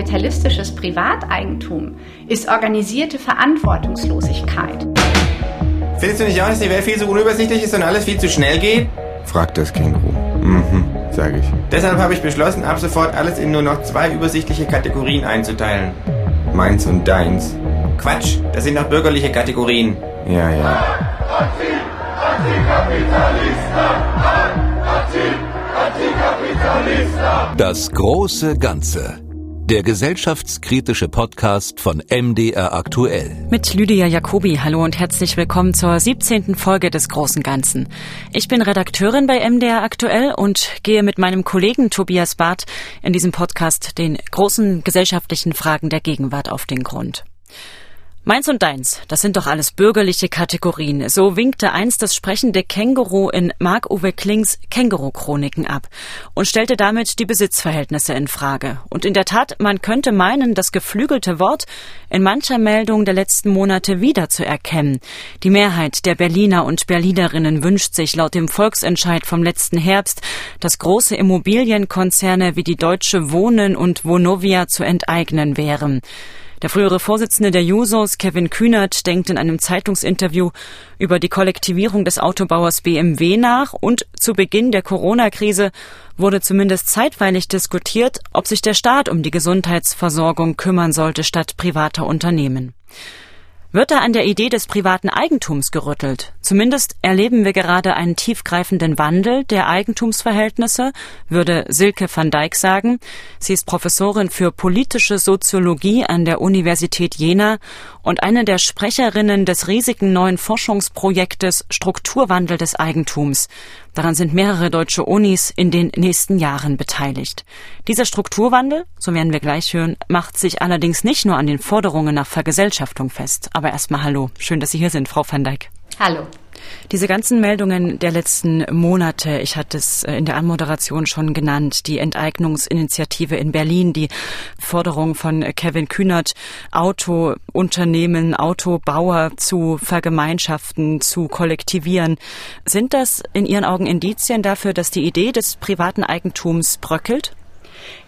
kapitalistisches Privateigentum ist organisierte Verantwortungslosigkeit. Findest du nicht auch, dass die Welt viel zu unübersichtlich ist und alles viel zu schnell geht? fragt das Känguru. Mhm, sage ich. Deshalb habe ich beschlossen, ab sofort alles in nur noch zwei übersichtliche Kategorien einzuteilen. Meins und deins. Quatsch, das sind doch bürgerliche Kategorien. Ja, ja. Das große Ganze. Der gesellschaftskritische Podcast von MDR aktuell. Mit Lydia Jacobi, hallo und herzlich willkommen zur 17. Folge des Großen Ganzen. Ich bin Redakteurin bei MDR aktuell und gehe mit meinem Kollegen Tobias Barth in diesem Podcast den großen gesellschaftlichen Fragen der Gegenwart auf den Grund. Meins und deins, das sind doch alles bürgerliche Kategorien. So winkte einst das sprechende Känguru in Marc-Uwe Klings Känguru-Chroniken ab und stellte damit die Besitzverhältnisse in Frage. Und in der Tat, man könnte meinen, das geflügelte Wort in mancher Meldung der letzten Monate wiederzuerkennen. Die Mehrheit der Berliner und Berlinerinnen wünscht sich laut dem Volksentscheid vom letzten Herbst, dass große Immobilienkonzerne wie die Deutsche Wohnen und Vonovia zu enteignen wären. Der frühere Vorsitzende der Jusos, Kevin Kühnert, denkt in einem Zeitungsinterview über die Kollektivierung des Autobauers BMW nach und zu Beginn der Corona-Krise wurde zumindest zeitweilig diskutiert, ob sich der Staat um die Gesundheitsversorgung kümmern sollte statt privater Unternehmen. Wird da an der Idee des privaten Eigentums gerüttelt? Zumindest erleben wir gerade einen tiefgreifenden Wandel der Eigentumsverhältnisse, würde Silke van Dijk sagen. Sie ist Professorin für politische Soziologie an der Universität Jena und eine der Sprecherinnen des riesigen neuen Forschungsprojektes Strukturwandel des Eigentums. Daran sind mehrere deutsche Unis in den nächsten Jahren beteiligt. Dieser Strukturwandel, so werden wir gleich hören, macht sich allerdings nicht nur an den Forderungen nach Vergesellschaftung fest. Aber erstmal hallo. Schön, dass Sie hier sind, Frau van Dijk. Hallo. Diese ganzen Meldungen der letzten Monate, ich hatte es äh, in der Anmoderation schon genannt, die Enteignungsinitiative in Berlin, die Forderung von Kevin Kühnert, Autounternehmen, Autobauer zu vergemeinschaften, zu kollektivieren. Sind das in Ihren Augen Indizien dafür, dass die Idee des privaten Eigentums bröckelt?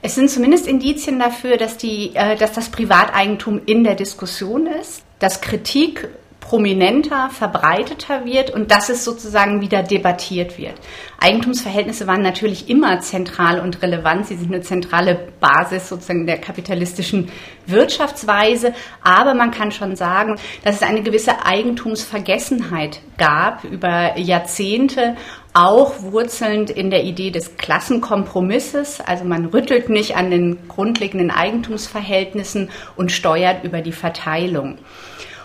Es sind zumindest Indizien dafür, dass, die, äh, dass das Privateigentum in der Diskussion ist, dass Kritik prominenter, verbreiteter wird und dass es sozusagen wieder debattiert wird. Eigentumsverhältnisse waren natürlich immer zentral und relevant. Sie sind eine zentrale Basis sozusagen der kapitalistischen Wirtschaftsweise. Aber man kann schon sagen, dass es eine gewisse Eigentumsvergessenheit gab über Jahrzehnte auch wurzelnd in der Idee des Klassenkompromisses. Also man rüttelt nicht an den grundlegenden Eigentumsverhältnissen und steuert über die Verteilung.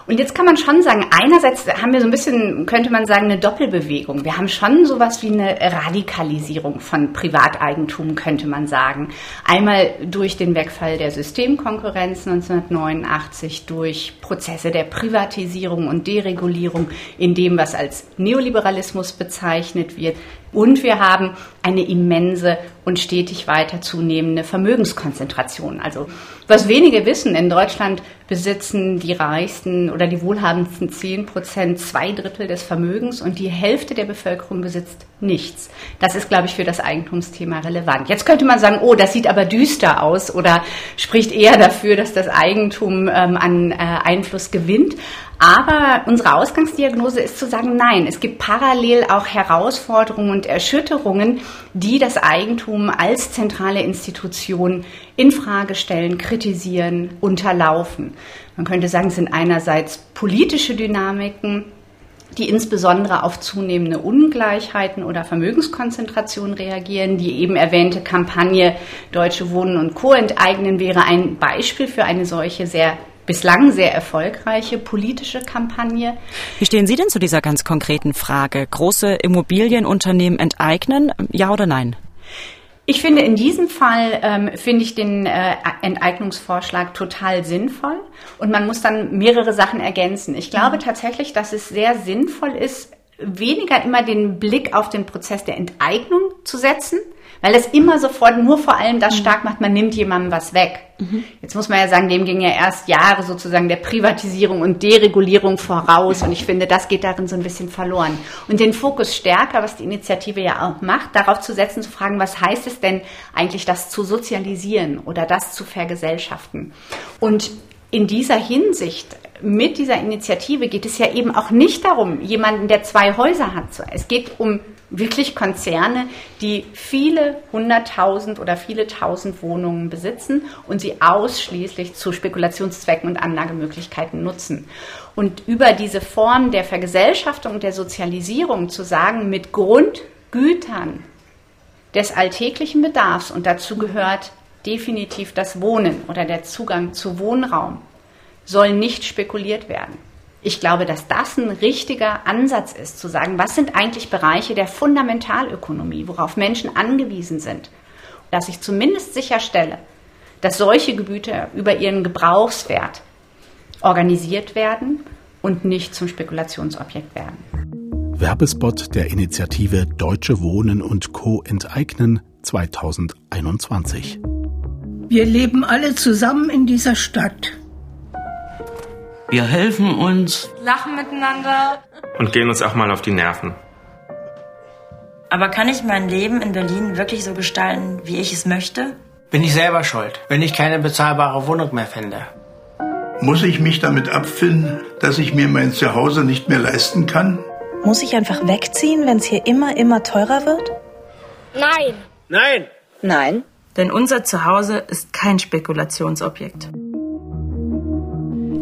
Und jetzt kann man schon sagen, einerseits haben wir so ein bisschen, könnte man sagen, eine Doppelbewegung. Wir haben schon sowas wie eine Radikalisierung von Privateigentum, könnte man sagen. Einmal durch den Wegfall der Systemkonkurrenz 1989, durch Prozesse der Privatisierung und Deregulierung in dem, was als Neoliberalismus bezeichnet wird. Und wir haben eine immense und stetig weiter zunehmende Vermögenskonzentration. Also was wenige wissen, in Deutschland besitzen die reichsten oder die wohlhabendsten zehn Prozent zwei Drittel des Vermögens und die Hälfte der Bevölkerung besitzt nichts. Das ist, glaube ich, für das Eigentumsthema relevant. Jetzt könnte man sagen, oh, das sieht aber düster aus oder spricht eher dafür, dass das Eigentum ähm, an äh, Einfluss gewinnt. Aber unsere Ausgangsdiagnose ist zu sagen, nein, es gibt parallel auch Herausforderungen und Erschütterungen, die das Eigentum als zentrale Institution in Frage stellen, kritisieren, unterlaufen. Man könnte sagen, es sind einerseits politische Dynamiken, die insbesondere auf zunehmende Ungleichheiten oder Vermögenskonzentration reagieren. Die eben erwähnte Kampagne Deutsche Wohnen und Co. enteignen wäre ein Beispiel für eine solche sehr bislang sehr erfolgreiche politische Kampagne. Wie stehen Sie denn zu dieser ganz konkreten Frage? Große Immobilienunternehmen enteignen, ja oder nein? Ich finde in diesem Fall ähm, finde ich den äh, Enteignungsvorschlag total sinnvoll und man muss dann mehrere Sachen ergänzen. Ich glaube mhm. tatsächlich, dass es sehr sinnvoll ist, weniger immer den Blick auf den Prozess der Enteignung zu setzen, Weil es immer sofort nur vor allem das stark macht, man nimmt jemandem was weg. Mhm. Jetzt muss man ja sagen, dem ging ja erst Jahre sozusagen der Privatisierung und Deregulierung voraus. Und ich finde, das geht darin so ein bisschen verloren. Und den Fokus stärker, was die Initiative ja auch macht, darauf zu setzen, zu fragen, was heißt es denn eigentlich, das zu sozialisieren oder das zu vergesellschaften? Und in dieser Hinsicht mit dieser Initiative geht es ja eben auch nicht darum, jemanden, der zwei Häuser hat. Es geht um wirklich Konzerne, die viele hunderttausend oder viele tausend Wohnungen besitzen und sie ausschließlich zu Spekulationszwecken und Anlagemöglichkeiten nutzen. Und über diese Form der Vergesellschaftung und der Sozialisierung zu sagen, mit Grundgütern des alltäglichen Bedarfs, und dazu gehört definitiv das Wohnen oder der Zugang zu Wohnraum, soll nicht spekuliert werden. Ich glaube, dass das ein richtiger Ansatz ist, zu sagen, was sind eigentlich Bereiche der Fundamentalökonomie, worauf Menschen angewiesen sind, dass ich zumindest sicherstelle, dass solche Gebiete über ihren Gebrauchswert organisiert werden und nicht zum Spekulationsobjekt werden. Werbespot der Initiative Deutsche Wohnen und Co. enteignen 2021. Wir leben alle zusammen in dieser Stadt. Wir helfen uns, lachen miteinander und gehen uns auch mal auf die Nerven. Aber kann ich mein Leben in Berlin wirklich so gestalten, wie ich es möchte? Bin ich selber schuld, wenn ich keine bezahlbare Wohnung mehr finde. Muss ich mich damit abfinden, dass ich mir mein Zuhause nicht mehr leisten kann? Muss ich einfach wegziehen, wenn es hier immer, immer teurer wird? Nein. Nein. Nein. Denn unser Zuhause ist kein Spekulationsobjekt.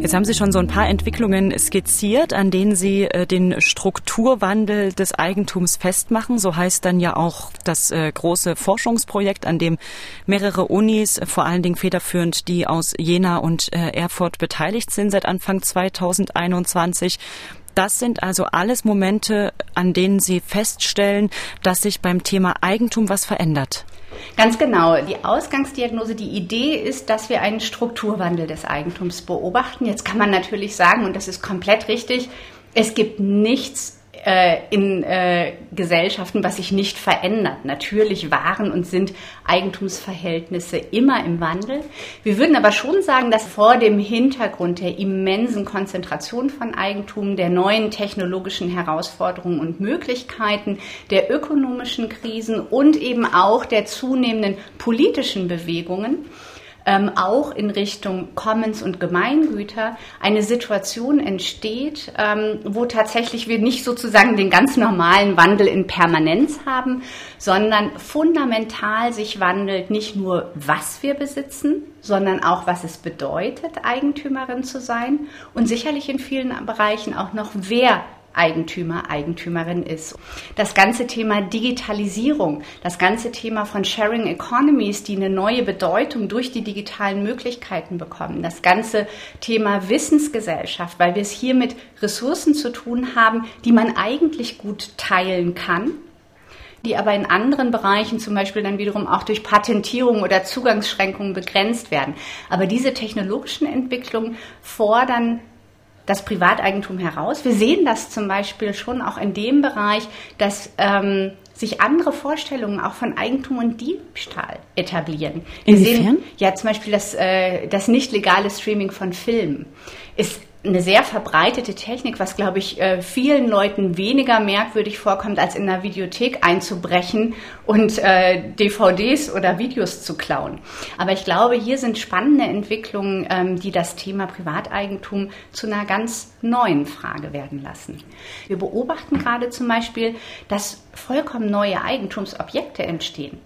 Jetzt haben Sie schon so ein paar Entwicklungen skizziert, an denen Sie äh, den Strukturwandel des Eigentums festmachen. So heißt dann ja auch das äh, große Forschungsprojekt, an dem mehrere Unis, vor allen Dingen federführend die aus Jena und äh, Erfurt beteiligt sind seit Anfang 2021. Das sind also alles Momente, an denen Sie feststellen, dass sich beim Thema Eigentum was verändert. Ganz genau. Die Ausgangsdiagnose, die Idee ist, dass wir einen Strukturwandel des Eigentums beobachten. Jetzt kann man natürlich sagen, und das ist komplett richtig, es gibt nichts äh, in äh, Gesellschaften, was sich nicht verändert. Natürlich waren und sind Eigentumsverhältnisse immer im Wandel. Wir würden aber schon sagen, dass vor dem Hintergrund der immensen Konzentration von Eigentum, der neuen technologischen Herausforderungen und Möglichkeiten, der ökonomischen Krisen und eben auch der zunehmenden politischen Bewegungen, ähm, auch in Richtung Commons und Gemeingüter eine Situation entsteht, ähm, wo tatsächlich wir nicht sozusagen den ganz normalen Wandel in Permanenz haben, sondern fundamental sich wandelt nicht nur, was wir besitzen, sondern auch, was es bedeutet, Eigentümerin zu sein und sicherlich in vielen Bereichen auch noch, wer Eigentümer, Eigentümerin ist. Das ganze Thema Digitalisierung, das ganze Thema von Sharing Economies, die eine neue Bedeutung durch die digitalen Möglichkeiten bekommen, das ganze Thema Wissensgesellschaft, weil wir es hier mit Ressourcen zu tun haben, die man eigentlich gut teilen kann, die aber in anderen Bereichen zum Beispiel dann wiederum auch durch Patentierung oder Zugangsschränkungen begrenzt werden. Aber diese technologischen Entwicklungen fordern das Privateigentum heraus. Wir sehen das zum Beispiel schon auch in dem Bereich, dass ähm, sich andere Vorstellungen auch von Eigentum und Diebstahl etablieren. Wir Inwiefern? Sehen, ja, zum Beispiel das, äh, das nicht legale Streaming von Filmen ist eine sehr verbreitete Technik, was, glaube ich, äh, vielen Leuten weniger merkwürdig vorkommt, als in einer Videothek einzubrechen und äh, DVDs oder Videos zu klauen. Aber ich glaube, hier sind spannende Entwicklungen, ähm, die das Thema Privateigentum zu einer ganz neuen Frage werden lassen. Wir beobachten gerade zum Beispiel, dass vollkommen neue Eigentumsobjekte entstehen.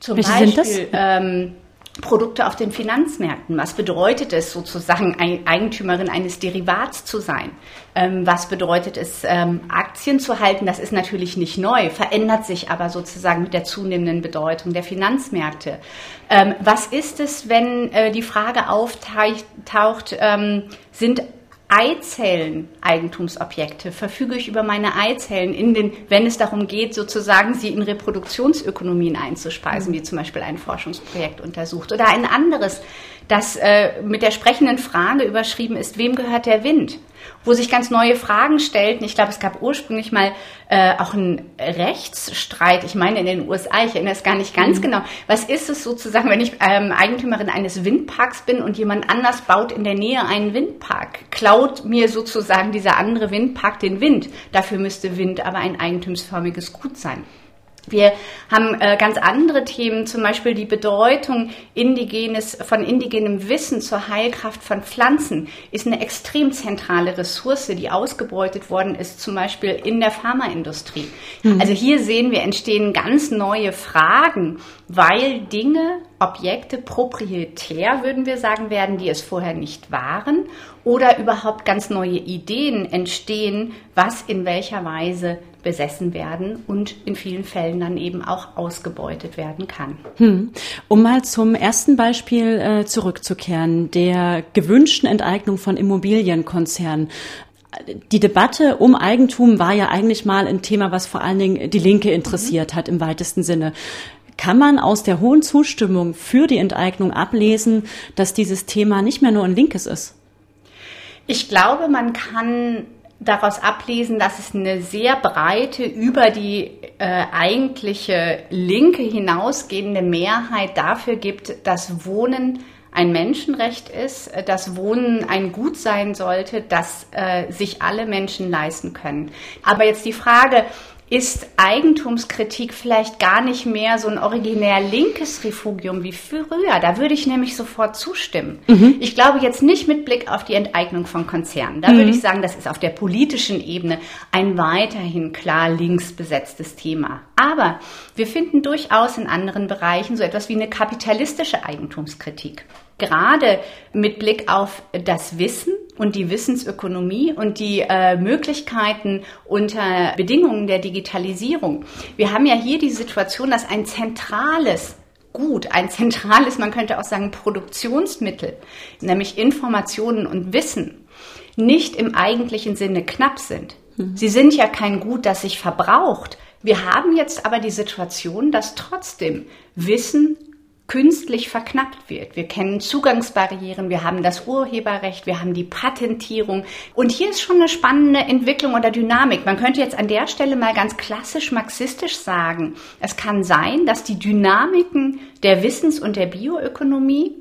Zum Welche Beispiel, sind das? Ähm, Produkte auf den Finanzmärkten. Was bedeutet es sozusagen, Eigentümerin eines Derivats zu sein? Ähm, was bedeutet es, ähm, Aktien zu halten? Das ist natürlich nicht neu, verändert sich aber sozusagen mit der zunehmenden Bedeutung der Finanzmärkte. Ähm, was ist es, wenn äh, die Frage auftaucht, sind Eizellen Eigentumsobjekte? Verfüge ich über meine Eizellen, in den, wenn es darum geht, sozusagen sie in Reproduktionsökonomien einzuspeisen, wie zum Beispiel ein Forschungsprojekt untersucht? Oder ein anderes, das äh, mit der sprechenden Frage überschrieben ist, wem gehört der Wind? wo sich ganz neue Fragen stellten. Ich glaube, es gab ursprünglich mal äh, auch einen Rechtsstreit, ich meine in den USA, ich erinnere es gar nicht ganz mhm. genau. Was ist es sozusagen, wenn ich ähm, Eigentümerin eines Windparks bin und jemand anders baut in der Nähe einen Windpark? Klaut mir sozusagen dieser andere Windpark den Wind? Dafür müsste Wind aber ein eigentumsförmiges Gut sein. Wir haben äh, ganz andere Themen, zum Beispiel die Bedeutung indigenes, von indigenem Wissen zur Heilkraft von Pflanzen ist eine extrem zentrale Ressource, die ausgebeutet worden ist, zum Beispiel in der Pharmaindustrie. Mhm. Also hier sehen wir, entstehen ganz neue Fragen, weil Dinge, Objekte proprietär, würden wir sagen, werden, die es vorher nicht waren, oder überhaupt ganz neue Ideen entstehen, was in welcher Weise besessen werden und in vielen Fällen dann eben auch ausgebeutet werden kann. Hm. Um mal zum ersten Beispiel äh, zurückzukehren, der gewünschten Enteignung von Immobilienkonzernen. Die Debatte um Eigentum war ja eigentlich mal ein Thema, was vor allen Dingen die Linke interessiert mhm. hat im weitesten Sinne. Kann man aus der hohen Zustimmung für die Enteignung ablesen, dass dieses Thema nicht mehr nur ein linkes ist? Ich glaube, man kann daraus ablesen, dass es eine sehr breite, über die äh, eigentliche Linke hinausgehende Mehrheit dafür gibt, dass Wohnen ein Menschenrecht ist, dass Wohnen ein Gut sein sollte, das äh, sich alle Menschen leisten können. Aber jetzt die Frage, ist Eigentumskritik vielleicht gar nicht mehr so ein originär linkes Refugium wie früher. Da würde ich nämlich sofort zustimmen. Mhm. Ich glaube jetzt nicht mit Blick auf die Enteignung von Konzernen. Da mhm. würde ich sagen, das ist auf der politischen Ebene ein weiterhin klar links besetztes Thema. Aber wir finden durchaus in anderen Bereichen so etwas wie eine kapitalistische Eigentumskritik gerade mit Blick auf das Wissen und die Wissensökonomie und die äh, Möglichkeiten unter Bedingungen der Digitalisierung. Wir haben ja hier die Situation, dass ein zentrales Gut, ein zentrales, man könnte auch sagen, Produktionsmittel, nämlich Informationen und Wissen, nicht im eigentlichen Sinne knapp sind. Mhm. Sie sind ja kein Gut, das sich verbraucht. Wir haben jetzt aber die Situation, dass trotzdem Wissen künstlich verknappt wird. Wir kennen Zugangsbarrieren, wir haben das Urheberrecht, wir haben die Patentierung. Und hier ist schon eine spannende Entwicklung oder Dynamik. Man könnte jetzt an der Stelle mal ganz klassisch marxistisch sagen, es kann sein, dass die Dynamiken der Wissens- und der Bioökonomie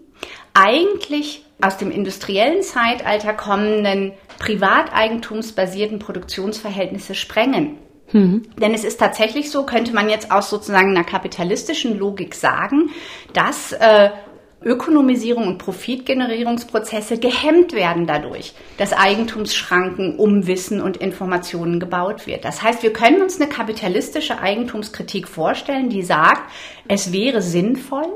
eigentlich aus dem industriellen Zeitalter kommenden privateigentumsbasierten Produktionsverhältnisse sprengen. Mhm. Denn es ist tatsächlich so, könnte man jetzt aus sozusagen einer kapitalistischen Logik sagen, dass äh, Ökonomisierung und Profitgenerierungsprozesse gehemmt werden dadurch, dass Eigentumsschranken um Wissen und Informationen gebaut wird. Das heißt, wir können uns eine kapitalistische Eigentumskritik vorstellen, die sagt, es wäre sinnvoll,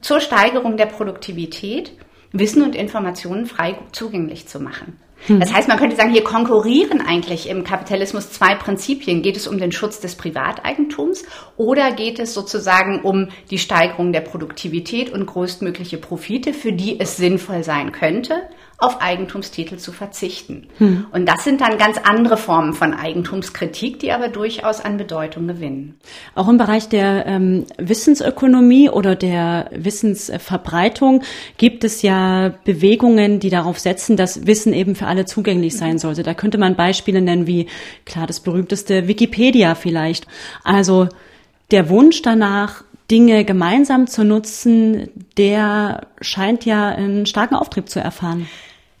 zur Steigerung der Produktivität Wissen und Informationen frei zugänglich zu machen. Hm. Das heißt, man könnte sagen, hier konkurrieren eigentlich im Kapitalismus zwei Prinzipien. Geht es um den Schutz des Privateigentums oder geht es sozusagen um die Steigerung der Produktivität und größtmögliche Profite, für die es sinnvoll sein könnte, auf Eigentumstitel zu verzichten. Hm. Und das sind dann ganz andere Formen von Eigentumskritik, die aber durchaus an Bedeutung gewinnen. Auch im Bereich der ähm, Wissensökonomie oder der Wissensverbreitung gibt es ja Bewegungen, die darauf setzen, dass Wissen eben für alle zugänglich sein sollte. Da könnte man Beispiele nennen wie, klar, das berühmteste Wikipedia vielleicht. Also der Wunsch danach, Dinge gemeinsam zu nutzen, der scheint ja einen starken Auftrieb zu erfahren.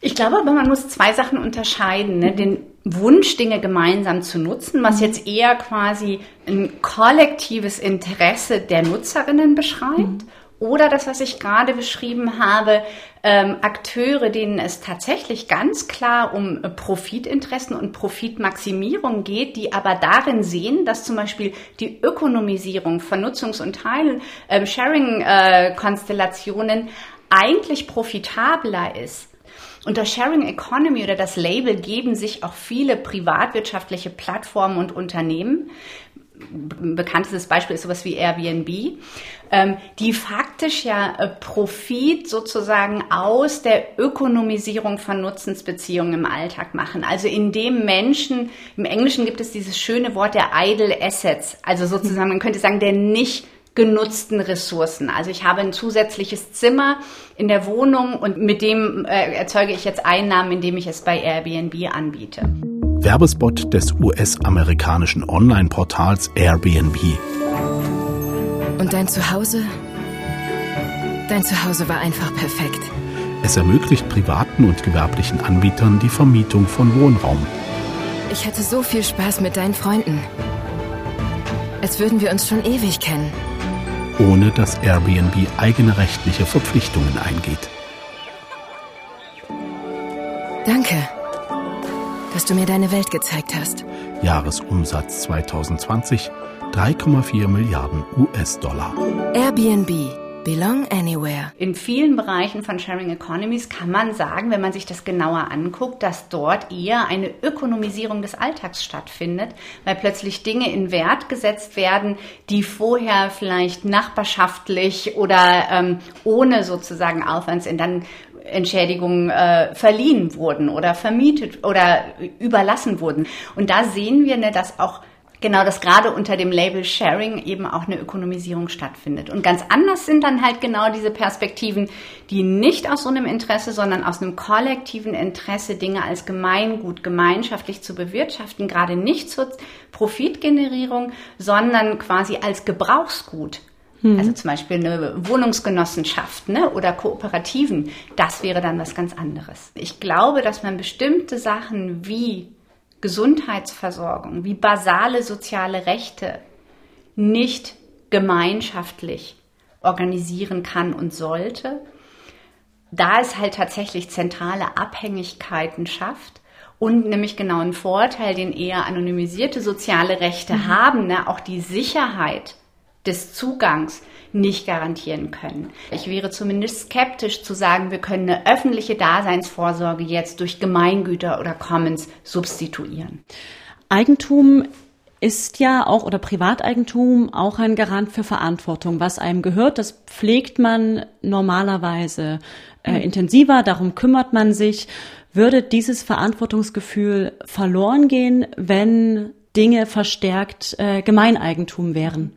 Ich glaube aber, man muss zwei Sachen unterscheiden. Ne? Den Wunsch, Dinge gemeinsam zu nutzen, was mhm. jetzt eher quasi ein kollektives Interesse der Nutzerinnen beschreibt. Mhm. Oder das, was ich gerade beschrieben habe, ähm, Akteure, denen es tatsächlich ganz klar um Profitinteressen und Profitmaximierung geht, die aber darin sehen, dass zum Beispiel die Ökonomisierung von Nutzungs- und Teilen, ähm, Sharing-Konstellationen äh, eigentlich profitabler ist unter Sharing Economy oder das Label geben sich auch viele privatwirtschaftliche Plattformen und Unternehmen. Bekanntestes Beispiel ist sowas wie Airbnb, ähm, die faktisch ja äh, Profit sozusagen aus der Ökonomisierung von Nutzensbeziehungen im Alltag machen. Also indem Menschen, im Englischen gibt es dieses schöne Wort der idle assets, also sozusagen, man könnte sagen, der nicht genutzten Ressourcen. Also ich habe ein zusätzliches Zimmer in der Wohnung und mit dem äh, erzeuge ich jetzt Einnahmen, indem ich es bei Airbnb anbiete. Werbespot des US-amerikanischen Online-Portals Airbnb. Und dein Zuhause? Dein Zuhause war einfach perfekt. Es ermöglicht privaten und gewerblichen Anbietern die Vermietung von Wohnraum. Ich hatte so viel Spaß mit deinen Freunden. Als würden wir uns schon ewig kennen. Ohne dass Airbnb eigene rechtliche Verpflichtungen eingeht. Danke, dass du mir deine Welt gezeigt hast. Jahresumsatz 2020 3,4 Milliarden US-Dollar. Airbnb Belong Anywhere. In vielen Bereichen von Sharing Economies kann man sagen, wenn man sich das genauer anguckt, dass dort eher eine Ökonomisierung des Alltags stattfindet, weil plötzlich Dinge in Wert gesetzt werden, die vorher vielleicht nachbarschaftlich oder ähm, ohne sozusagen Aufwands in dann Entschädigungen äh, verliehen wurden oder vermietet oder überlassen wurden. Und da sehen wir, ne, dass auch Genau, dass gerade unter dem Label Sharing eben auch eine Ökonomisierung stattfindet. Und ganz anders sind dann halt genau diese Perspektiven, die nicht aus so einem Interesse, sondern aus einem kollektiven Interesse Dinge als Gemeingut, gemeinschaftlich zu bewirtschaften, gerade nicht zur Profitgenerierung, sondern quasi als Gebrauchsgut. Hm. Also zum Beispiel eine Wohnungsgenossenschaft ne, oder Kooperativen, das wäre dann was ganz anderes. Ich glaube, dass man bestimmte Sachen wie Gesundheitsversorgung, wie basale soziale Rechte nicht gemeinschaftlich organisieren kann und sollte, da es halt tatsächlich zentrale Abhängigkeiten schafft und nämlich genau einen Vorteil, den eher anonymisierte soziale Rechte mhm. haben, ne, auch die Sicherheit des Zugangs nicht garantieren können. Ich wäre zumindest skeptisch zu sagen, wir können eine öffentliche Daseinsvorsorge jetzt durch Gemeingüter oder Commons substituieren. Eigentum ist ja auch oder Privateigentum auch ein Garant für Verantwortung. Was einem gehört, das pflegt man normalerweise äh, mhm. intensiver, darum kümmert man sich. Würde dieses Verantwortungsgefühl verloren gehen, wenn Dinge verstärkt äh, Gemeineigentum wären?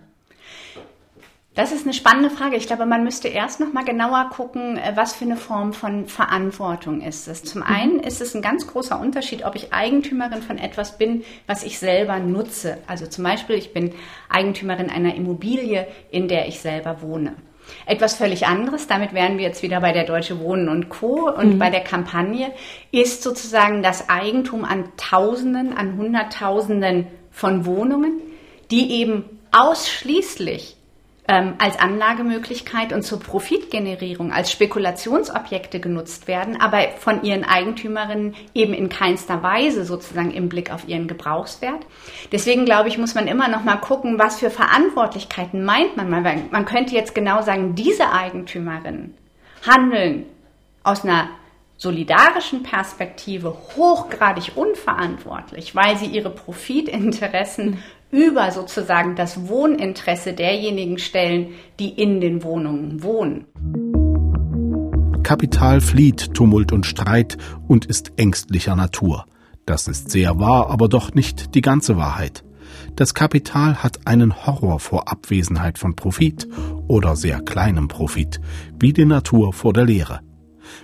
Das ist eine spannende Frage. Ich glaube, man müsste erst noch mal genauer gucken, äh, was für eine Form von Verantwortung ist es. Zum mhm. einen ist es ein ganz großer Unterschied, ob ich Eigentümerin von etwas bin, was ich selber nutze. Also zum Beispiel, ich bin Eigentümerin einer Immobilie, in der ich selber wohne. Etwas völlig anderes, damit wären wir jetzt wieder bei der Deutsche Wohnen und Co. und mhm. bei der Kampagne, ist sozusagen das Eigentum an Tausenden, an Hunderttausenden von Wohnungen, die eben ausschließlich ähm, als Anlagemöglichkeit und zur Profitgenerierung als Spekulationsobjekte genutzt werden, aber von ihren Eigentümerinnen eben in keinster Weise sozusagen im Blick auf ihren Gebrauchswert. Deswegen glaube ich, muss man immer noch mal gucken, was für Verantwortlichkeiten meint man. Man könnte jetzt genau sagen, diese Eigentümerinnen handeln aus einer solidarischen Perspektive hochgradig unverantwortlich, weil sie ihre Profitinteressen über sozusagen das Wohninteresse derjenigen stellen, die in den Wohnungen wohnen. Kapital flieht Tumult und Streit und ist ängstlicher Natur. Das ist sehr wahr, aber doch nicht die ganze Wahrheit. Das Kapital hat einen Horror vor Abwesenheit von Profit oder sehr kleinem Profit, wie die Natur vor der Lehre.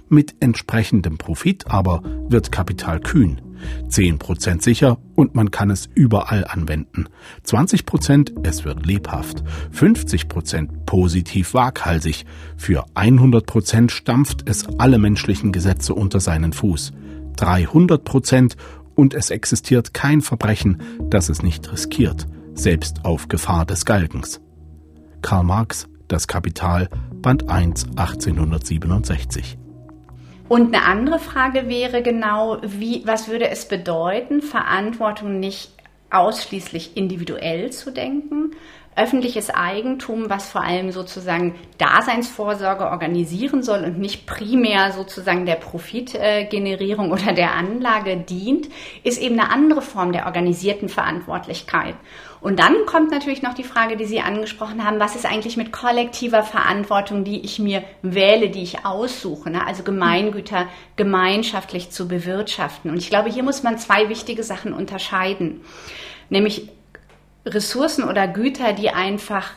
Mit entsprechendem Profit aber wird Kapital kühn. 10% sicher und man kann es überall anwenden. 20% es wird lebhaft. 50% positiv waghalsig. Für 100% stampft es alle menschlichen Gesetze unter seinen Fuß. 300% und es existiert kein Verbrechen, das es nicht riskiert, selbst auf Gefahr des Galgens. Karl Marx, Das Kapital, Band 1, 1867. Und eine andere Frage wäre genau, wie, was würde es bedeuten, Verantwortung nicht ausschließlich individuell zu denken, öffentliches Eigentum, was vor allem sozusagen Daseinsvorsorge organisieren soll und nicht primär sozusagen der Profitgenerierung oder der Anlage dient, ist eben eine andere Form der organisierten Verantwortlichkeit. Und dann kommt natürlich noch die Frage, die Sie angesprochen haben, was ist eigentlich mit kollektiver Verantwortung, die ich mir wähle, die ich aussuche, ne? also Gemeingüter gemeinschaftlich zu bewirtschaften. Und ich glaube, hier muss man zwei wichtige Sachen unterscheiden, nämlich Ressourcen oder Güter, die einfach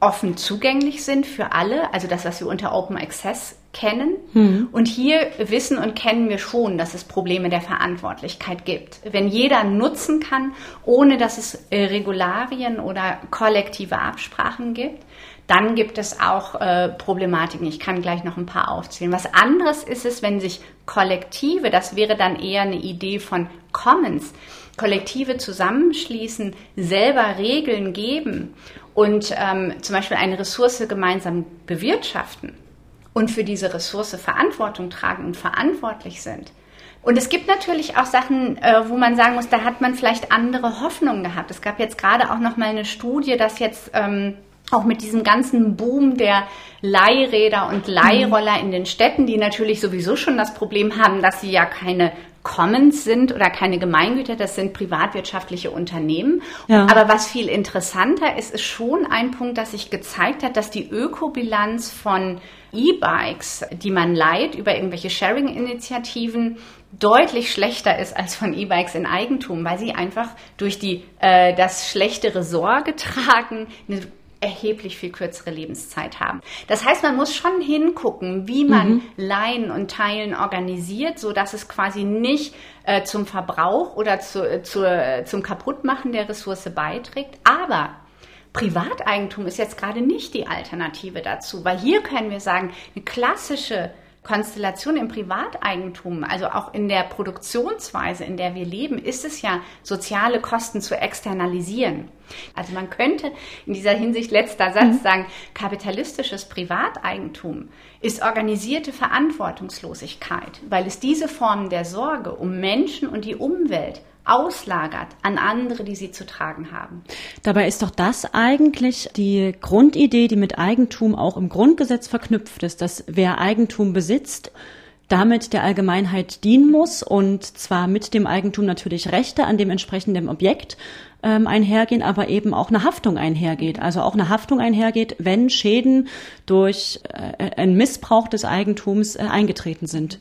offen zugänglich sind für alle, also das, was wir unter Open Access kennen. Mhm. Und hier wissen und kennen wir schon, dass es Probleme der Verantwortlichkeit gibt. Wenn jeder nutzen kann, ohne dass es äh, Regularien oder kollektive Absprachen gibt, dann gibt es auch äh, Problematiken. Ich kann gleich noch ein paar aufzählen. Was anderes ist es, wenn sich Kollektive, das wäre dann eher eine Idee von Commons, Kollektive zusammenschließen, selber Regeln geben und ähm, zum Beispiel eine Ressource gemeinsam bewirtschaften und für diese Ressource Verantwortung tragen und verantwortlich sind. Und es gibt natürlich auch Sachen, äh, wo man sagen muss, da hat man vielleicht andere Hoffnungen gehabt. Es gab jetzt gerade auch noch mal eine Studie, dass jetzt ähm, auch mit diesem ganzen Boom der Leihräder und Leihroller in den Städten, die natürlich sowieso schon das Problem haben, dass sie ja keine Commons sind oder keine Gemeingüter, das sind privatwirtschaftliche Unternehmen. Ja. Aber was viel interessanter ist, ist schon ein Punkt, dass sich gezeigt hat, dass die Ökobilanz von E-Bikes, die man leiht über irgendwelche Sharing-Initiativen, deutlich schlechter ist als von E-Bikes in Eigentum, weil sie einfach durch die äh, das schlechtere Sorge tragen, eine erheblich viel kürzere Lebenszeit haben. Das heißt, man muss schon hingucken, wie man mhm. Leihen und Teilen organisiert, so dass es quasi nicht äh, zum Verbrauch oder zu, äh, zu, äh, zum Kaputtmachen der Ressource beiträgt. Aber Privateigentum ist jetzt gerade nicht die Alternative dazu, weil hier können wir sagen, eine klassische Konstellation im Privateigentum, also auch in der Produktionsweise, in der wir leben, ist es ja, soziale Kosten zu externalisieren. Also man könnte in dieser Hinsicht letzter Satz mhm. sagen, kapitalistisches Privateigentum ist organisierte Verantwortungslosigkeit, weil es diese Formen der Sorge um Menschen und die Umwelt auslagert an andere, die sie zu tragen haben. Dabei ist doch das eigentlich die Grundidee, die mit Eigentum auch im Grundgesetz verknüpft ist, dass wer Eigentum besitzt, damit der Allgemeinheit dienen muss und zwar mit dem Eigentum natürlich Rechte an dem entsprechenden Objekt ähm, einhergehen, aber eben auch eine Haftung einhergeht. Also auch eine Haftung einhergeht, wenn Schäden durch äh, einen Missbrauch des Eigentums äh, eingetreten sind.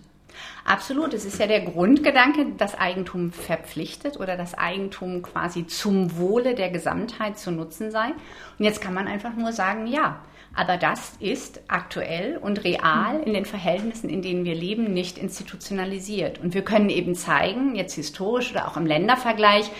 Absolut. Es ist ja der Grundgedanke, dass Eigentum verpflichtet oder das Eigentum quasi zum Wohle der Gesamtheit zu nutzen sei. Und jetzt kann man einfach nur sagen, ja. Aber das ist aktuell und real in den Verhältnissen, in denen wir leben, nicht institutionalisiert. Und wir können eben zeigen, jetzt historisch oder auch im Ländervergleich,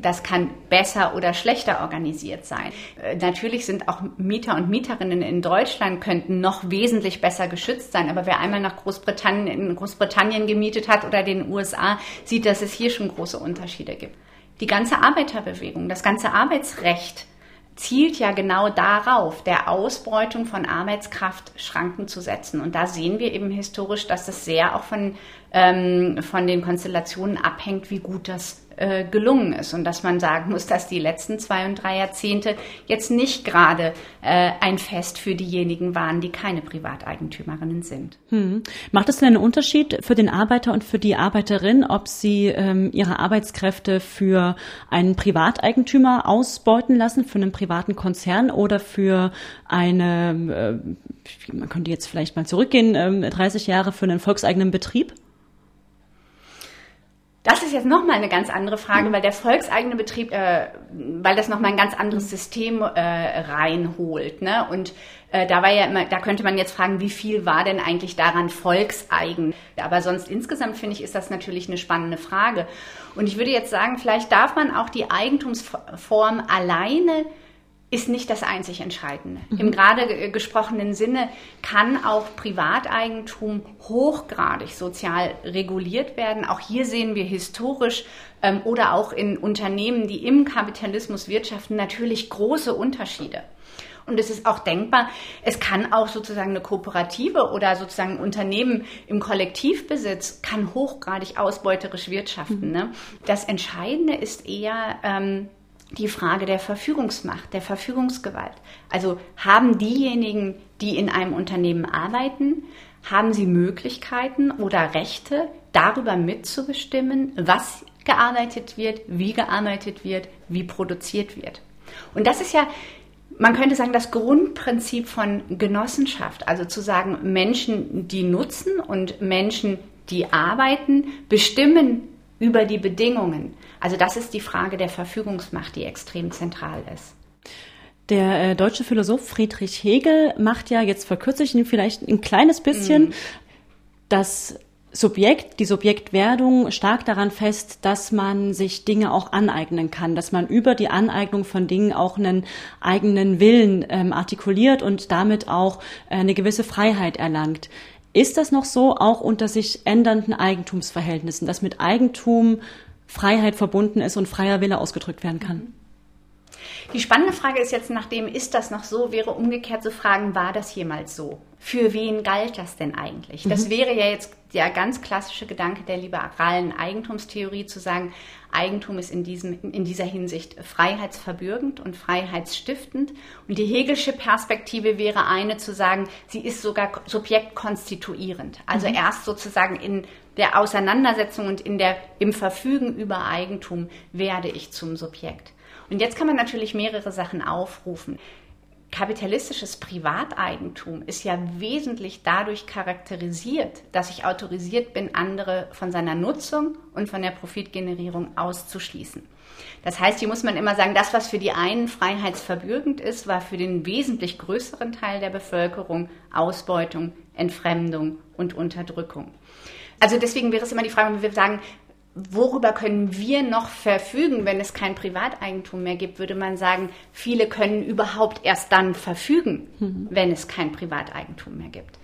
das kann besser oder schlechter organisiert sein. Äh, natürlich sind auch Mieter und Mieterinnen in Deutschland könnten noch wesentlich besser geschützt sein. Aber wer einmal nach Großbritannien, in Großbritannien gemietet hat oder den USA, sieht, dass es hier schon große Unterschiede gibt. Die ganze Arbeiterbewegung, das ganze Arbeitsrecht zielt ja genau darauf, der Ausbeutung von Arbeitskraft Schranken zu setzen. Und da sehen wir eben historisch, dass das sehr auch von, ähm, von den Konstellationen abhängt, wie gut das äh, gelungen ist und dass man sagen muss, dass die letzten zwei und drei Jahrzehnte jetzt nicht gerade äh, ein Fest für diejenigen waren, die keine Privateigentümerinnen sind. Hm. Macht es denn einen Unterschied für den Arbeiter und für die Arbeiterin, ob sie ähm, ihre Arbeitskräfte für einen Privateigentümer ausbeuten lassen, für einen privaten Konzern oder für eine, äh, man könnte jetzt vielleicht mal zurückgehen, äh, 30 Jahre für einen volkseigenen Betrieb? Das ist jetzt nochmal eine ganz andere Frage, weil der volkseigene Betrieb, äh, weil das nochmal ein ganz anderes System äh, reinholt. Ne? Und äh, da war ja immer, da könnte man jetzt fragen, wie viel war denn eigentlich daran volkseigen? Aber sonst insgesamt finde ich, ist das natürlich eine spannende Frage. Und ich würde jetzt sagen, vielleicht darf man auch die Eigentumsform alleine ist nicht das einzig Entscheidende. Mhm. Im gerade gesprochenen Sinne kann auch Privateigentum hochgradig sozial reguliert werden. Auch hier sehen wir historisch ähm, oder auch in Unternehmen, die im Kapitalismus wirtschaften, natürlich große Unterschiede. Und es ist auch denkbar, es kann auch sozusagen eine Kooperative oder sozusagen ein Unternehmen im Kollektivbesitz kann hochgradig ausbeuterisch wirtschaften. Mhm. Ne? Das Entscheidende ist eher, ähm, die Frage der Verfügungsmacht, der Verfügungsgewalt. Also haben diejenigen, die in einem Unternehmen arbeiten, haben sie Möglichkeiten oder Rechte, darüber mitzubestimmen, was gearbeitet wird, wie gearbeitet wird, wie produziert wird. Und das ist ja, man könnte sagen, das Grundprinzip von Genossenschaft. Also zu sagen, Menschen, die nutzen und Menschen, die arbeiten, bestimmen über die Bedingungen. Also das ist die Frage der Verfügungsmacht, die extrem zentral ist. Der äh, deutsche Philosoph Friedrich Hegel macht ja, jetzt verkürze ich ihn vielleicht ein kleines bisschen, mm. das Subjekt, die Subjektwerdung stark daran fest, dass man sich Dinge auch aneignen kann, dass man über die Aneignung von Dingen auch einen eigenen Willen ähm, artikuliert und damit auch äh, eine gewisse Freiheit erlangt. Ist das noch so, auch unter sich ändernden Eigentumsverhältnissen, dass mit Eigentum Freiheit verbunden ist und freier Wille ausgedrückt werden kann? Die spannende Frage ist jetzt, nachdem ist das noch so, wäre umgekehrt zu fragen, war das jemals so? Für wen galt das denn eigentlich? Mhm. Das wäre ja jetzt der ganz klassische Gedanke der liberalen Eigentumstheorie zu sagen, Eigentum ist in, diesem, in dieser Hinsicht freiheitsverbürgend und freiheitsstiftend. Und die Hegelsche Perspektive wäre eine zu sagen, sie ist sogar subjektkonstituierend. Also mhm. erst sozusagen in der Auseinandersetzung und in der, im Verfügen über Eigentum werde ich zum Subjekt. Und jetzt kann man natürlich mehrere Sachen aufrufen. Kapitalistisches Privateigentum ist ja wesentlich dadurch charakterisiert, dass ich autorisiert bin, andere von seiner Nutzung und von der Profitgenerierung auszuschließen. Das heißt, hier muss man immer sagen, das, was für die einen freiheitsverbürgend ist, war für den wesentlich größeren Teil der Bevölkerung Ausbeutung, Entfremdung und Unterdrückung. Also deswegen wäre es immer die Frage, wenn wir sagen, worüber können wir noch verfügen, wenn es kein Privateigentum mehr gibt, würde man sagen, viele können überhaupt erst dann verfügen, mhm. wenn es kein Privateigentum mehr gibt.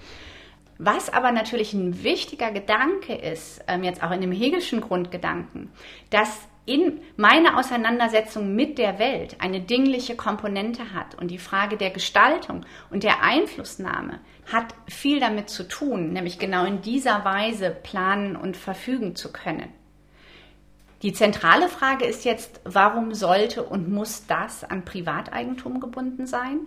Was aber natürlich ein wichtiger Gedanke ist, ähm, jetzt auch in dem Hegelschen Grundgedanken, dass in meiner Auseinandersetzung mit der Welt eine dingliche Komponente hat und die Frage der Gestaltung und der Einflussnahme hat viel damit zu tun, nämlich genau in dieser Weise planen und verfügen zu können. Die zentrale Frage ist jetzt, warum sollte und muss das an Privateigentum gebunden sein?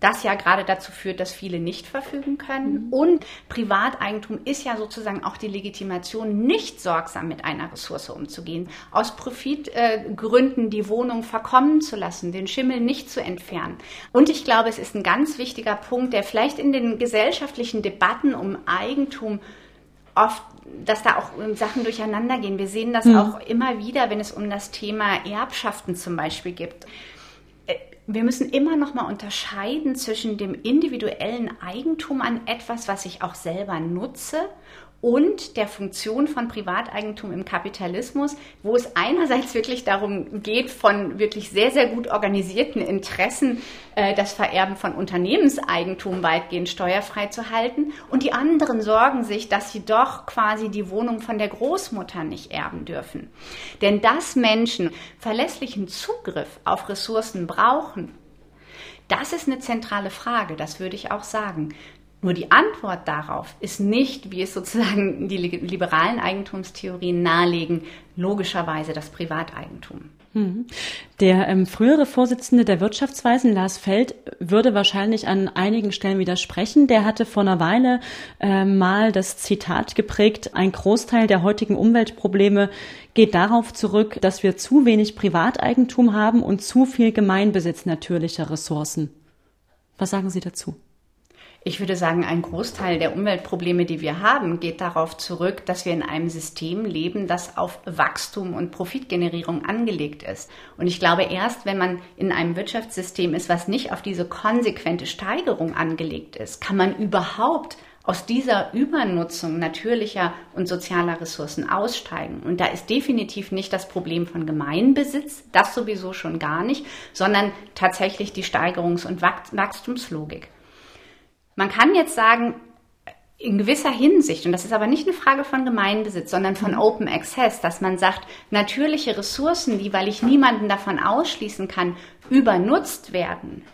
Das ja gerade dazu führt, dass viele nicht verfügen können. Mhm. Und Privateigentum ist ja sozusagen auch die Legitimation, nicht sorgsam mit einer Ressource umzugehen, aus Profitgründen die Wohnung verkommen zu lassen, den Schimmel nicht zu entfernen. Und ich glaube, es ist ein ganz wichtiger Punkt, der vielleicht in den gesellschaftlichen Debatten um Eigentum oft, dass da auch Sachen durcheinander gehen. Wir sehen das mhm. auch immer wieder, wenn es um das Thema Erbschaften zum Beispiel gibt. Äh, wir müssen immer noch mal unterscheiden zwischen dem individuellen Eigentum an etwas, was ich auch selber nutze und der Funktion von Privateigentum im Kapitalismus, wo es einerseits wirklich darum geht, von wirklich sehr, sehr gut organisierten Interessen äh, das Vererben von Unternehmenseigentum weitgehend steuerfrei zu halten und die anderen sorgen sich, dass sie doch quasi die Wohnung von der Großmutter nicht erben dürfen. Denn dass Menschen verlässlichen Zugriff auf Ressourcen brauchen, das ist eine zentrale Frage, das würde ich auch sagen. Nur die Antwort darauf ist nicht, wie es sozusagen die liberalen Eigentumstheorien nahelegen, logischerweise das Privateigentum. Mhm. Der ähm, frühere Vorsitzende der Wirtschaftsweisen, Lars Feld, würde wahrscheinlich an einigen Stellen widersprechen. Der hatte vor einer Weile äh, mal das Zitat geprägt, ein Großteil der heutigen Umweltprobleme geht darauf zurück, dass wir zu wenig Privateigentum haben und zu viel Gemeinbesitz natürlicher Ressourcen. Was sagen Sie dazu? Ich würde sagen, ein Großteil der Umweltprobleme, die wir haben, geht darauf zurück, dass wir in einem System leben, das auf Wachstum und Profitgenerierung angelegt ist. Und ich glaube, erst wenn man in einem Wirtschaftssystem ist, was nicht auf diese konsequente Steigerung angelegt ist, kann man überhaupt aus dieser Übernutzung natürlicher und sozialer Ressourcen aussteigen. Und da ist definitiv nicht das Problem von Gemeinbesitz, das sowieso schon gar nicht, sondern tatsächlich die Steigerungs- und Wachstumslogik. Man kann jetzt sagen, in gewisser Hinsicht, und das ist aber nicht eine Frage von Gemeinbesitz, sondern von mhm. Open Access, dass man sagt, natürliche Ressourcen, die, weil ich niemanden davon ausschließen kann, übernutzt werden.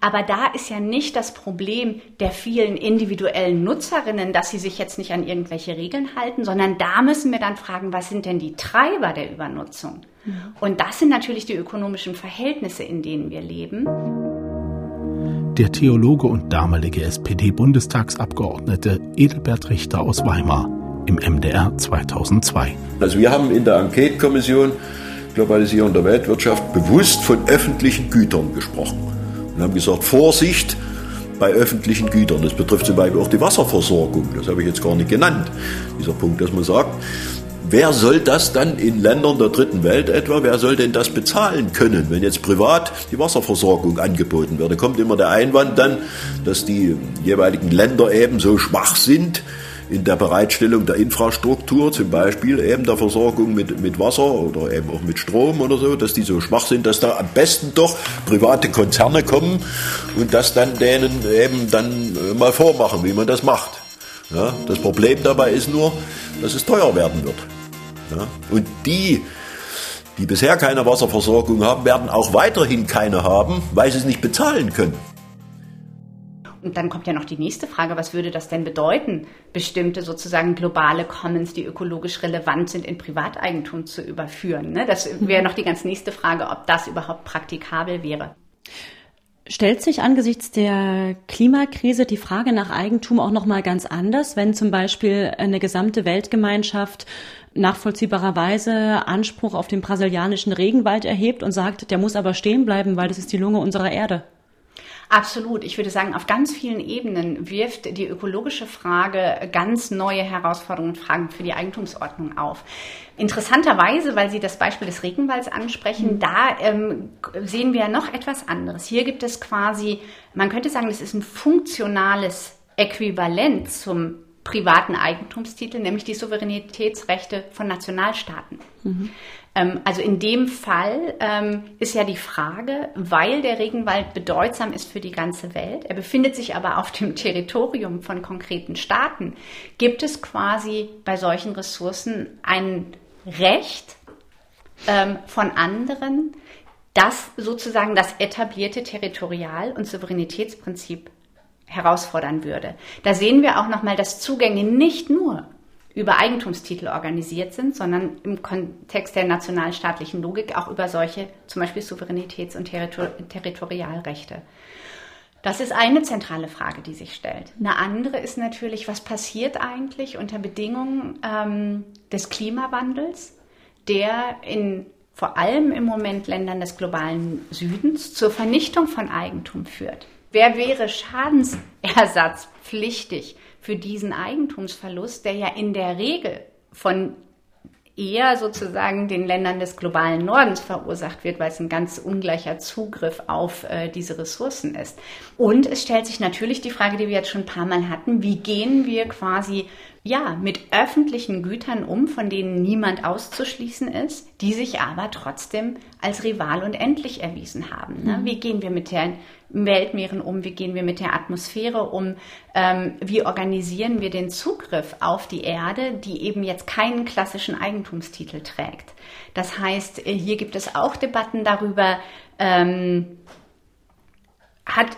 Aber da ist ja nicht das Problem der vielen individuellen Nutzerinnen, dass sie sich jetzt nicht an irgendwelche Regeln halten, sondern da müssen wir dann fragen, was sind denn die Treiber der Übernutzung? Mhm. Und das sind natürlich die ökonomischen Verhältnisse, in denen wir leben der Theologe und damalige SPD-Bundestagsabgeordnete Edelbert Richter aus Weimar im MDR 2002. Also wir haben in der Enquete-Kommission Globalisierung der Weltwirtschaft bewusst von öffentlichen Gütern gesprochen und haben gesagt, Vorsicht bei öffentlichen Gütern. Das betrifft zum Beispiel auch die Wasserversorgung. Das habe ich jetzt gar nicht genannt. Dieser Punkt, dass man sagt, wer soll das dann in Ländern der dritten Welt etwa, wer soll denn das bezahlen können, wenn jetzt privat die Wasserversorgung angeboten wird? Da kommt immer der Einwand dann, dass die jeweiligen Länder eben so schwach sind, in der Bereitstellung der Infrastruktur, zum Beispiel eben der Versorgung mit, mit Wasser oder eben auch mit Strom oder so, dass die so schwach sind, dass da am besten doch private Konzerne kommen und das dann denen eben dann äh, mal vormachen, wie man das macht. Ja, das Problem dabei ist nur, dass es teuer werden wird. Ja, und die, die bisher keine Wasserversorgung haben, werden auch weiterhin keine haben, weil sie es nicht bezahlen können. Und dann kommt ja noch die nächste Frage, was würde das denn bedeuten, bestimmte sozusagen globale Commons, die ökologisch relevant sind, in Privateigentum zu überführen? Ne? Das wäre noch die ganz nächste Frage, ob das überhaupt praktikabel wäre. Stellt sich angesichts der Klimakrise die Frage nach Eigentum auch noch mal ganz anders, wenn zum Beispiel eine gesamte Weltgemeinschaft nachvollziehbarerweise Anspruch auf den brasilianischen Regenwald erhebt und sagt, der muss aber stehen bleiben, weil das ist die Lunge unserer Erde? Absolut. Ich würde sagen, auf ganz vielen Ebenen wirft die ökologische Frage ganz neue Herausforderungen und Fragen für die Eigentumsordnung auf. Interessanterweise, weil Sie das Beispiel des Regenwalds ansprechen, mhm. da ähm, sehen wir noch etwas anderes. Hier gibt es quasi, man könnte sagen, das ist ein funktionales Äquivalent zum privaten Eigentumstitel, nämlich die Souveränitätsrechte von Nationalstaaten. Mhm. Ähm, also in dem Fall ähm, ist ja die Frage, weil der Regenwald bedeutsam ist für die ganze Welt, er befindet sich aber auf dem Territorium von konkreten Staaten, gibt es quasi bei solchen Ressourcen ein Recht ähm, von anderen, das sozusagen das etablierte Territorial- und Souveränitätsprinzip herausfordern würde. Da sehen wir auch nochmal, dass Zugänge nicht nur über Eigentumstitel organisiert sind, sondern im Kontext der nationalstaatlichen Logik auch über solche zum Beispiel Souveränitäts- und Territor Territorialrechte. Das ist eine zentrale Frage, die sich stellt. Eine andere ist natürlich, was passiert eigentlich unter Bedingungen ähm, des Klimawandels, der in vor allem im Moment Ländern des globalen Südens zur Vernichtung von Eigentum führt. Wer wäre schadensersatzpflichtig für diesen Eigentumsverlust, der ja in der Regel von eher sozusagen den Ländern des globalen Nordens verursacht wird, weil es ein ganz ungleicher Zugriff auf äh, diese Ressourcen ist. Und es stellt sich natürlich die Frage, die wir jetzt schon ein paar Mal hatten, wie gehen wir quasi ja, mit öffentlichen Gütern um, von denen niemand auszuschließen ist, die sich aber trotzdem als rival und endlich erwiesen haben. Ne? Mhm. Wie gehen wir mit den Weltmeeren um? Wie gehen wir mit der Atmosphäre um? Ähm, wie organisieren wir den Zugriff auf die Erde, die eben jetzt keinen klassischen Eigentumstitel trägt? Das heißt, äh, hier gibt es auch Debatten darüber, ähm, hat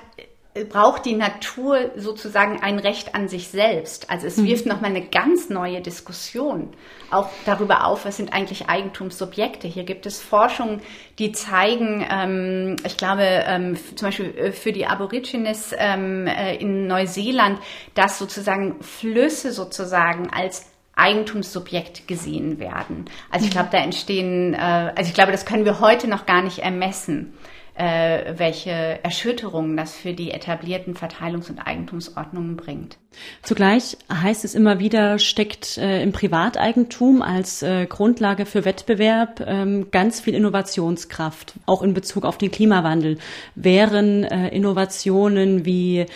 braucht die Natur sozusagen ein Recht an sich selbst. Also es wirft mhm. nochmal eine ganz neue Diskussion auch darüber auf, was sind eigentlich Eigentumssubjekte. Hier gibt es Forschungen, die zeigen, ähm, ich glaube ähm, zum Beispiel äh, für die Aborigines ähm, äh, in Neuseeland, dass sozusagen Flüsse sozusagen als Eigentumssubjekt gesehen werden. Also ich mhm. glaube, da entstehen, äh, also ich glaube, das können wir heute noch gar nicht ermessen äh, welche Erschütterungen das für die etablierten Verteilungs- und Eigentumsordnungen bringt. Zugleich heißt es immer wieder, steckt äh, im Privateigentum als äh, Grundlage für Wettbewerb ähm, ganz viel Innovationskraft, auch in Bezug auf den Klimawandel. Wären äh, Innovationen wie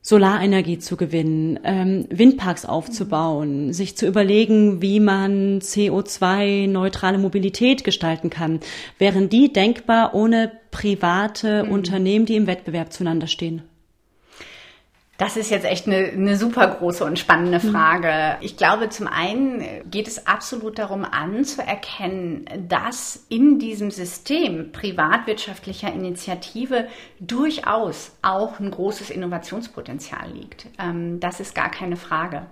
Solarenergie zu gewinnen, ähm, Windparks aufzubauen, sich zu überlegen, wie man CO2-neutrale Mobilität gestalten kann. Wären die denkbar ohne private mhm. Unternehmen, die im Wettbewerb zueinander stehen? Das ist jetzt echt eine, eine super große und spannende mhm. Frage. Ich glaube, zum einen geht es absolut darum anzuerkennen, dass in diesem System privatwirtschaftlicher Initiative durchaus auch ein großes Innovationspotenzial liegt. Ähm, das ist gar keine Frage.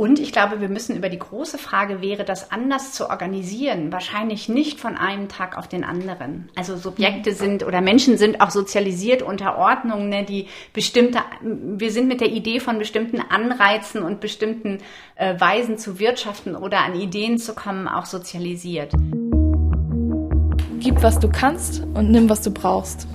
Und ich glaube, wir müssen über die große Frage, wäre das anders zu organisieren, wahrscheinlich nicht von einem Tag auf den anderen. Also Subjekte sind oder Menschen sind auch sozialisiert unter Ordnungen, ne, die bestimmte, wir sind mit der Idee von bestimmten Anreizen und bestimmten äh, Weisen zu wirtschaften oder an Ideen zu kommen, auch sozialisiert. Gib, was du kannst und nimm, was du brauchst.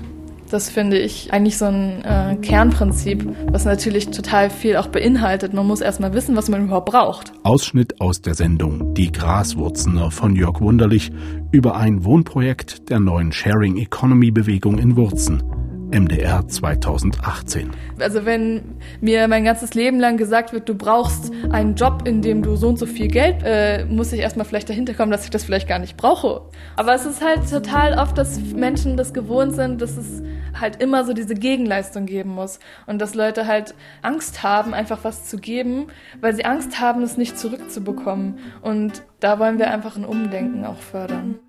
Das finde ich eigentlich so ein äh, Kernprinzip, was natürlich total viel auch beinhaltet. Man muss erstmal wissen, was man überhaupt braucht. Ausschnitt aus der Sendung Die Graswurzener von Jörg Wunderlich über ein Wohnprojekt der neuen Sharing Economy Bewegung in Wurzen. MDR 2018. Also wenn mir mein ganzes Leben lang gesagt wird, du brauchst einen Job, in dem du so und so viel Geld, äh, muss ich erstmal vielleicht dahinter kommen, dass ich das vielleicht gar nicht brauche. Aber es ist halt total oft, dass Menschen das gewohnt sind, dass es halt immer so diese Gegenleistung geben muss und dass Leute halt Angst haben, einfach was zu geben, weil sie Angst haben, es nicht zurückzubekommen. Und da wollen wir einfach ein Umdenken auch fördern.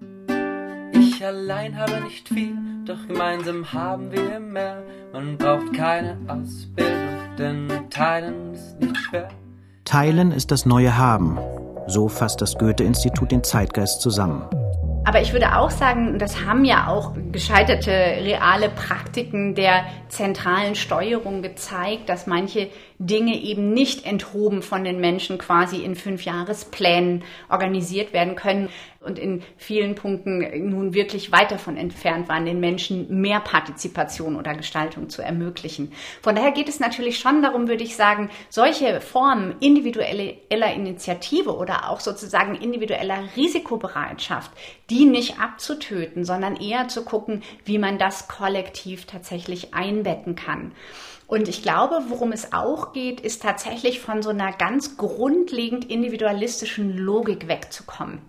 Ich allein habe nicht viel, doch gemeinsam haben wir mehr. Man braucht keine Ausbildung, denn Teilen ist nicht schwer. Teilen ist das neue Haben. So fasst das Goethe-Institut den Zeitgeist zusammen. Aber ich würde auch sagen, das haben ja auch gescheiterte reale Praktiken der zentralen Steuerung gezeigt, dass manche Dinge eben nicht enthoben von den Menschen quasi in Fünfjahresplänen organisiert werden können und in vielen Punkten nun wirklich weit davon entfernt waren, den Menschen mehr Partizipation oder Gestaltung zu ermöglichen. Von daher geht es natürlich schon darum, würde ich sagen, solche Formen individueller Initiative oder auch sozusagen individueller Risikobereitschaft, die nicht abzutöten, sondern eher zu gucken, wie man das kollektiv tatsächlich einbetten kann. Und ich glaube, worum es auch geht, ist tatsächlich von so einer ganz grundlegend individualistischen Logik wegzukommen.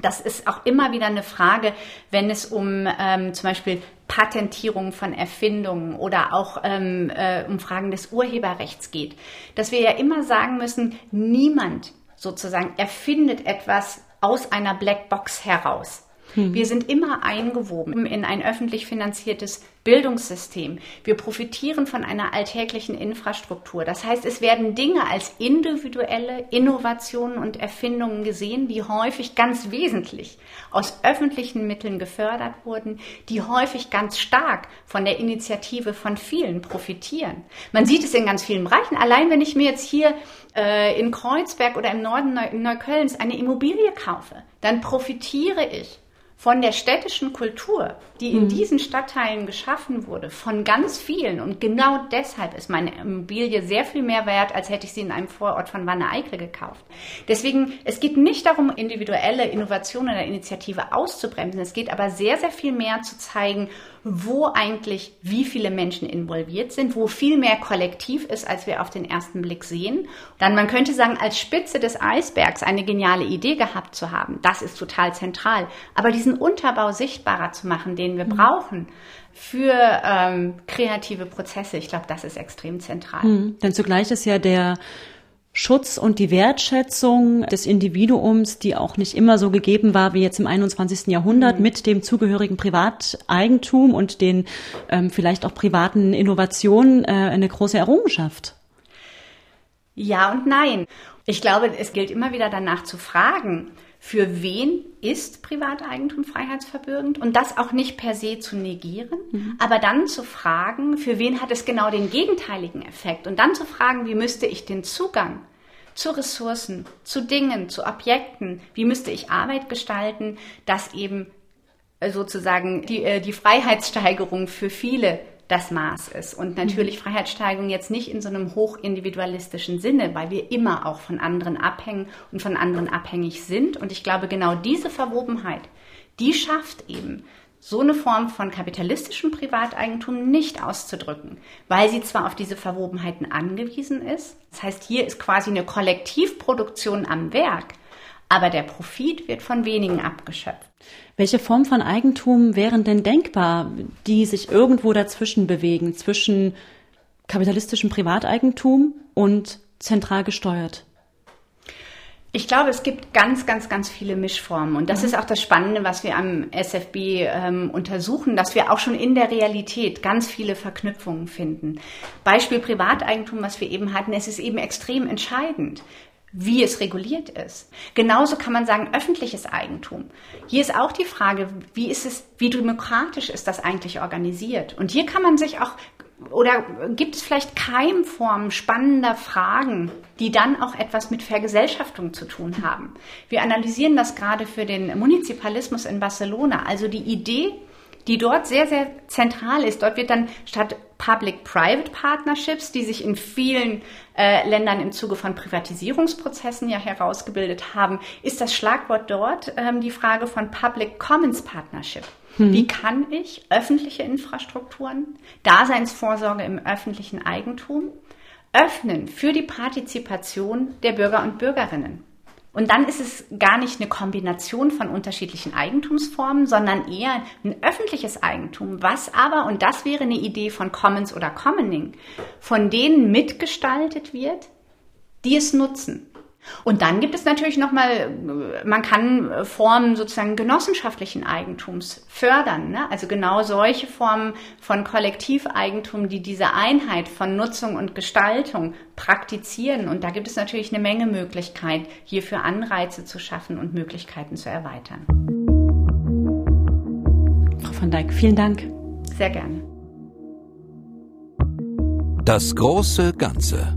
Das ist auch immer wieder eine Frage, wenn es um ähm, zum Beispiel Patentierung von Erfindungen oder auch ähm, äh, um Fragen des Urheberrechts geht, dass wir ja immer sagen müssen, niemand sozusagen erfindet etwas aus einer Blackbox heraus. Hm. Wir sind immer eingewoben in ein öffentlich finanziertes Bildungssystem. Wir profitieren von einer alltäglichen Infrastruktur. Das heißt, es werden Dinge als individuelle Innovationen und Erfindungen gesehen, die häufig ganz wesentlich aus öffentlichen Mitteln gefördert wurden, die häufig ganz stark von der Initiative von vielen profitieren. Man sieht es in ganz vielen Bereichen. Allein wenn ich mir jetzt hier äh, in Kreuzberg oder im Norden Neuköllns eine Immobilie kaufe, dann profitiere ich von der städtischen Kultur, die in mhm. diesen Stadtteilen geschaffen wurde, von ganz vielen. Und genau deshalb ist meine Immobilie sehr viel mehr wert, als hätte ich sie in einem Vorort von Wanne-Eickel gekauft. Deswegen, es geht nicht darum, individuelle Innovation oder Initiative auszubremsen. Es geht aber sehr, sehr viel mehr zu zeigen, wo eigentlich wie viele Menschen involviert sind, wo viel mehr kollektiv ist, als wir auf den ersten Blick sehen. Dann, man könnte sagen, als Spitze des Eisbergs eine geniale Idee gehabt zu haben, das ist total zentral. Aber diesen Unterbau sichtbarer zu machen, den wir mhm. brauchen, für ähm, kreative Prozesse, ich glaube, das ist extrem zentral. Mhm. Denn zugleich ist ja der Schutz und die Wertschätzung des Individuums, die auch nicht immer so gegeben war wie jetzt im 21. Jahrhundert, mhm. mit dem zugehörigen Privateigentum und den ähm, vielleicht auch privaten Innovationen äh, eine große Errungenschaft. Ja und nein. Ich glaube, es gilt immer wieder danach zu fragen, für wen ist Privateigentum freiheitsverbürgend und das auch nicht per se zu negieren, mhm. aber dann zu fragen, für wen hat es genau den gegenteiligen Effekt und dann zu fragen, wie müsste ich den Zugang zu Ressourcen, zu Dingen, zu Objekten, wie müsste ich Arbeit gestalten, dass eben äh, sozusagen die, äh, die Freiheitssteigerung für viele das Maß ist. Und natürlich mhm. Freiheitssteigerung jetzt nicht in so einem hochindividualistischen Sinne, weil wir immer auch von anderen abhängen und von anderen abhängig sind. Und ich glaube, genau diese Verwobenheit, die schafft eben, so eine Form von kapitalistischem Privateigentum nicht auszudrücken, weil sie zwar auf diese Verwobenheiten angewiesen ist, das heißt, hier ist quasi eine Kollektivproduktion am Werk, aber der Profit wird von wenigen abgeschöpft. Welche Form von Eigentum wären denn denkbar, die sich irgendwo dazwischen bewegen, zwischen kapitalistischem Privateigentum und zentral gesteuert? Ich glaube, es gibt ganz, ganz, ganz viele Mischformen. Und das mhm. ist auch das Spannende, was wir am SFB ähm, untersuchen, dass wir auch schon in der Realität ganz viele Verknüpfungen finden. Beispiel Privateigentum, was wir eben hatten, es ist eben extrem entscheidend wie es reguliert ist. Genauso kann man sagen, öffentliches Eigentum. Hier ist auch die Frage, wie ist es, wie demokratisch ist das eigentlich organisiert? Und hier kann man sich auch oder gibt es vielleicht Keimformen spannender Fragen, die dann auch etwas mit Vergesellschaftung zu tun haben? Wir analysieren das gerade für den Munizipalismus in Barcelona. Also die Idee, die dort sehr, sehr zentral ist. Dort wird dann statt Public-Private Partnerships, die sich in vielen äh, Ländern im Zuge von Privatisierungsprozessen ja herausgebildet haben, ist das Schlagwort dort ähm, die Frage von Public Commons Partnership. Hm. Wie kann ich öffentliche Infrastrukturen, Daseinsvorsorge im öffentlichen Eigentum öffnen für die Partizipation der Bürger und Bürgerinnen? Und dann ist es gar nicht eine Kombination von unterschiedlichen Eigentumsformen, sondern eher ein öffentliches Eigentum, was aber, und das wäre eine Idee von Commons oder Commoning, von denen mitgestaltet wird, die es nutzen. Und dann gibt es natürlich nochmal, man kann Formen sozusagen genossenschaftlichen Eigentums fördern. Ne? Also genau solche Formen von Kollektiveigentum, die diese Einheit von Nutzung und Gestaltung praktizieren. Und da gibt es natürlich eine Menge Möglichkeit, hierfür Anreize zu schaffen und Möglichkeiten zu erweitern. Frau von Dijk, vielen Dank. Sehr gerne. Das große Ganze.